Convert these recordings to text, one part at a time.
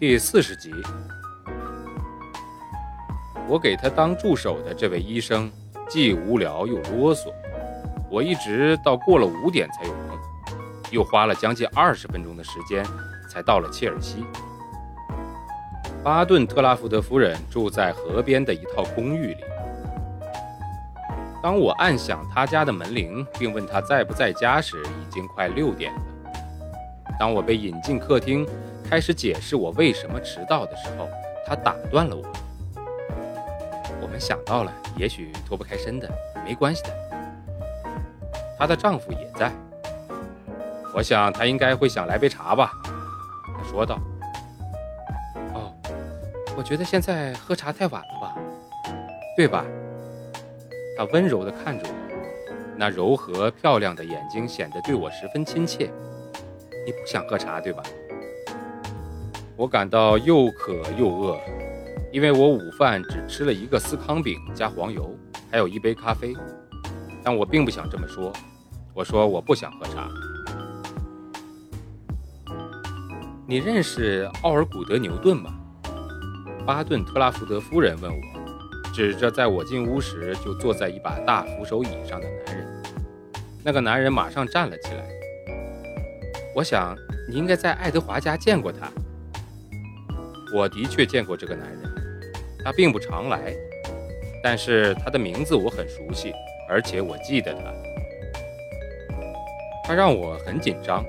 第四十集，我给他当助手的这位医生。既无聊又啰嗦，我一直到过了五点才有空，又花了将近二十分钟的时间才到了切尔西。巴顿特拉福德夫人住在河边的一套公寓里。当我按响他家的门铃，并问他在不在家时，已经快六点了。当我被引进客厅，开始解释我为什么迟到的时候，他打断了我。我们想到了，也许脱不开身的，没关系的。她的丈夫也在，我想他应该会想来杯茶吧。他说道。哦，我觉得现在喝茶太晚了吧，对吧？他温柔地看着我，那柔和漂亮的眼睛显得对我十分亲切。你不想喝茶，对吧？我感到又渴又饿。因为我午饭只吃了一个司康饼加黄油，还有一杯咖啡，但我并不想这么说。我说我不想喝茶。你认识奥尔古德牛顿吗？巴顿特拉福德夫人问我，指着在我进屋时就坐在一把大扶手椅上的男人。那个男人马上站了起来。我想你应该在爱德华家见过他。我的确见过这个男人。他并不常来，但是他的名字我很熟悉，而且我记得他。他让我很紧张。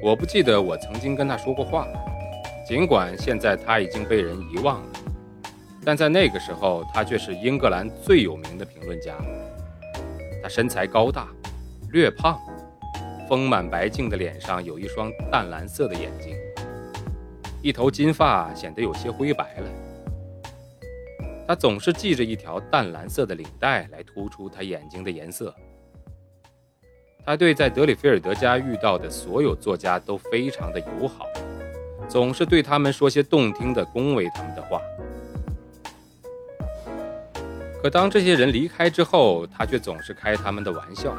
我不记得我曾经跟他说过话，尽管现在他已经被人遗忘了，但在那个时候，他却是英格兰最有名的评论家。他身材高大，略胖，丰满白净的脸上有一双淡蓝色的眼睛，一头金发显得有些灰白了。他总是系着一条淡蓝色的领带来突出他眼睛的颜色。他对在德里菲尔德家遇到的所有作家都非常的友好，总是对他们说些动听的恭维他们的话。可当这些人离开之后，他却总是开他们的玩笑。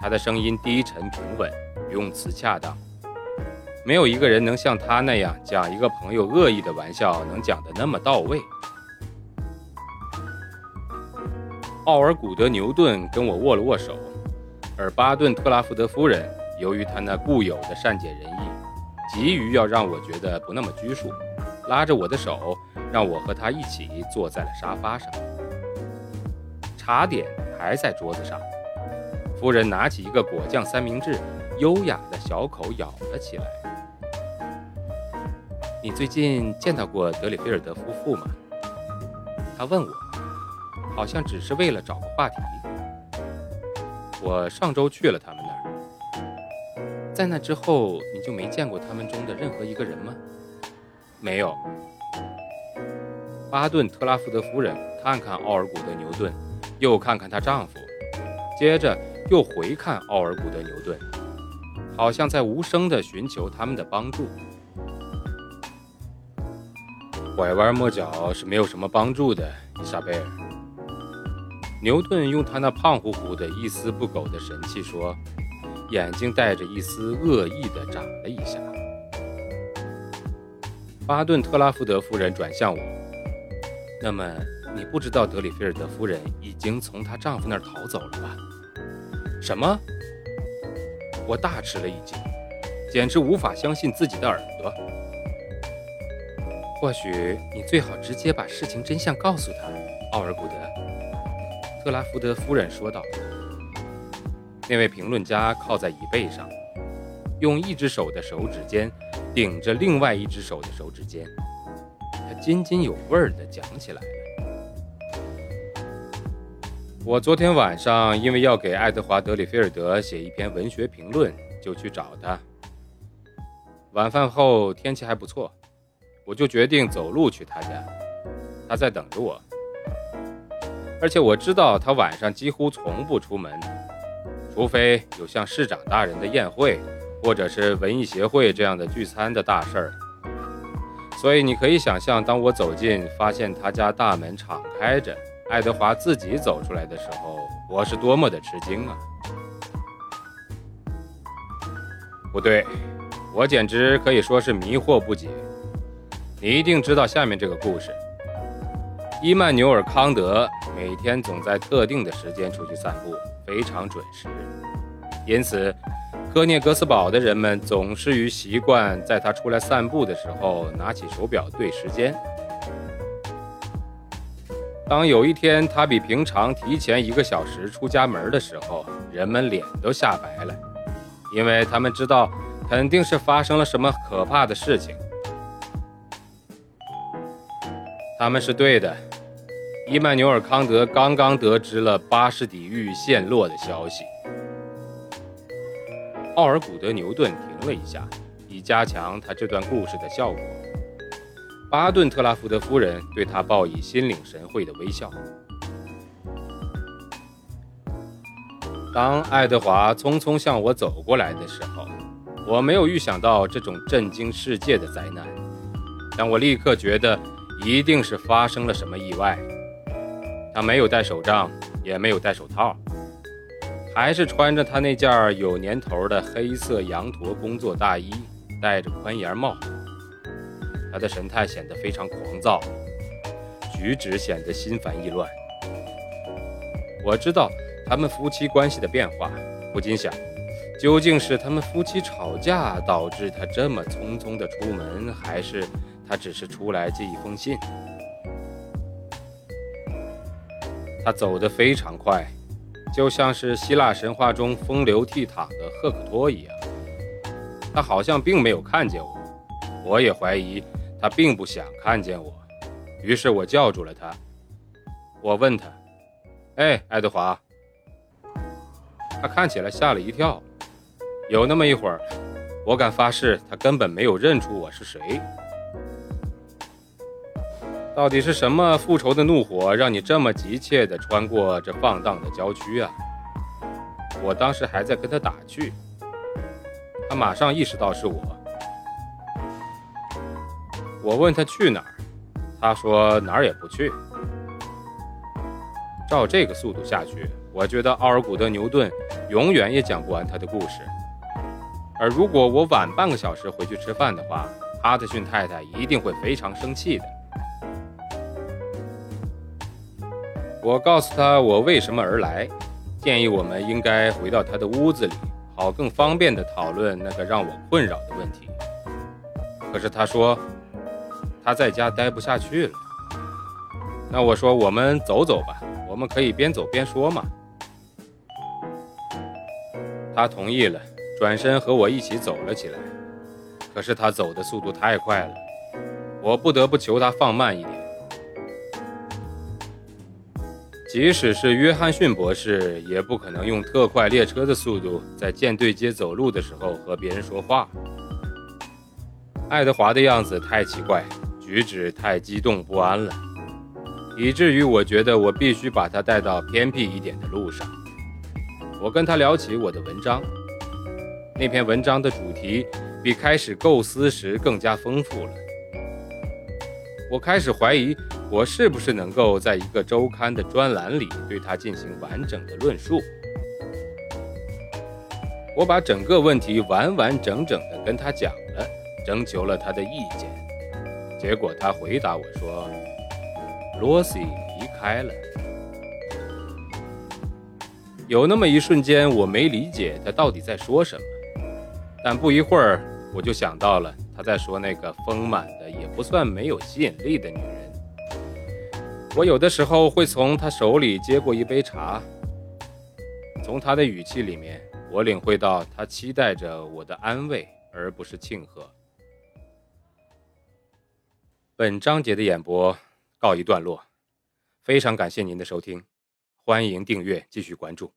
他的声音低沉平稳，用词恰当，没有一个人能像他那样讲一个朋友恶意的玩笑能讲得那么到位。奥尔古德牛顿跟我握了握手，而巴顿特拉福德夫人由于她那固有的善解人意，急于要让我觉得不那么拘束，拉着我的手，让我和她一起坐在了沙发上。茶点还在桌子上，夫人拿起一个果酱三明治，优雅的小口咬了起来。你最近见到过德里菲尔德夫妇吗？他问我。好像只是为了找个话题。我上周去了他们那儿，在那之后你就没见过他们中的任何一个人吗？没有。巴顿特拉福德夫人看看奥尔古德牛顿，又看看她丈夫，接着又回看奥尔古德牛顿，好像在无声地寻求他们的帮助。拐弯抹角是没有什么帮助的，伊莎贝尔。牛顿用他那胖乎乎的一丝不苟的神气说，眼睛带着一丝恶意的眨了一下。巴顿特拉福德夫人转向我：“那么，你不知道德里菲尔德夫人已经从她丈夫那儿逃走了吧？”什么？我大吃了一惊，简直无法相信自己的耳朵。或许你最好直接把事情真相告诉他，奥尔古德。特拉福德夫人说道：“那位评论家靠在椅背上，用一只手的手指尖顶着另外一只手的手指尖，他津津有味儿地讲起来了。我昨天晚上因为要给爱德华·德里菲尔德写一篇文学评论，就去找他。晚饭后天气还不错，我就决定走路去他家。他在等着我，而且我知道他晚上几乎从不出门，除非有像市长大人的宴会，或者是文艺协会这样的聚餐的大事儿。所以你可以想象，当我走近，发现他家大门敞开着，爱德华自己走出来的时候，我是多么的吃惊啊！不对，我简直可以说是迷惑不解。你一定知道下面这个故事：伊曼纽尔·康德每天总在特定的时间出去散步，非常准时，因此。科涅格斯堡的人们总是于习惯在他出来散步的时候拿起手表对时间。当有一天他比平常提前一个小时出家门的时候，人们脸都吓白了，因为他们知道肯定是发生了什么可怕的事情。他们是对的，伊曼纽尔·康德刚刚得知了巴士底狱陷落的消息。奥尔古德·牛顿停了一下，以加强他这段故事的效果。巴顿特拉福德夫人对他报以心领神会的微笑。当爱德华匆匆向我走过来的时候，我没有预想到这种震惊世界的灾难，但我立刻觉得一定是发生了什么意外。他没有戴手杖，也没有戴手套。还是穿着他那件有年头的黑色羊驼工作大衣，戴着宽檐帽。他的神态显得非常狂躁，举止显得心烦意乱。我知道他们夫妻关系的变化，不禁想，究竟是他们夫妻吵架导致他这么匆匆的出门，还是他只是出来寄一封信？他走得非常快。就像是希腊神话中风流倜傥的赫克托一样，他好像并没有看见我，我也怀疑他并不想看见我。于是我叫住了他，我问他：“哎，爱德华。”他看起来吓了一跳，有那么一会儿，我敢发誓他根本没有认出我是谁。到底是什么复仇的怒火，让你这么急切地穿过这放荡的郊区啊？我当时还在跟他打趣，他马上意识到是我。我问他去哪儿，他说哪儿也不去。照这个速度下去，我觉得奥尔古德·牛顿永远也讲不完他的故事。而如果我晚半个小时回去吃饭的话，哈特逊太太一定会非常生气的。我告诉他我为什么而来，建议我们应该回到他的屋子里，好更方便地讨论那个让我困扰的问题。可是他说他在家待不下去了。那我说我们走走吧，我们可以边走边说嘛。他同意了，转身和我一起走了起来。可是他走的速度太快了，我不得不求他放慢一点。即使是约翰逊博士，也不可能用特快列车的速度在舰队街走路的时候和别人说话。爱德华的样子太奇怪，举止太激动不安了，以至于我觉得我必须把他带到偏僻一点的路上。我跟他聊起我的文章，那篇文章的主题比开始构思时更加丰富了。我开始怀疑。我是不是能够在一个周刊的专栏里对他进行完整的论述？我把整个问题完完整整的跟他讲了，征求了他的意见。结果他回答我说：“罗西离开了。”有那么一瞬间，我没理解他到底在说什么。但不一会儿，我就想到了他在说那个丰满也不算没有吸引力的女人。我有的时候会从他手里接过一杯茶，从他的语气里面，我领会到他期待着我的安慰，而不是庆贺。本章节的演播告一段落，非常感谢您的收听。欢迎订阅，继续关注。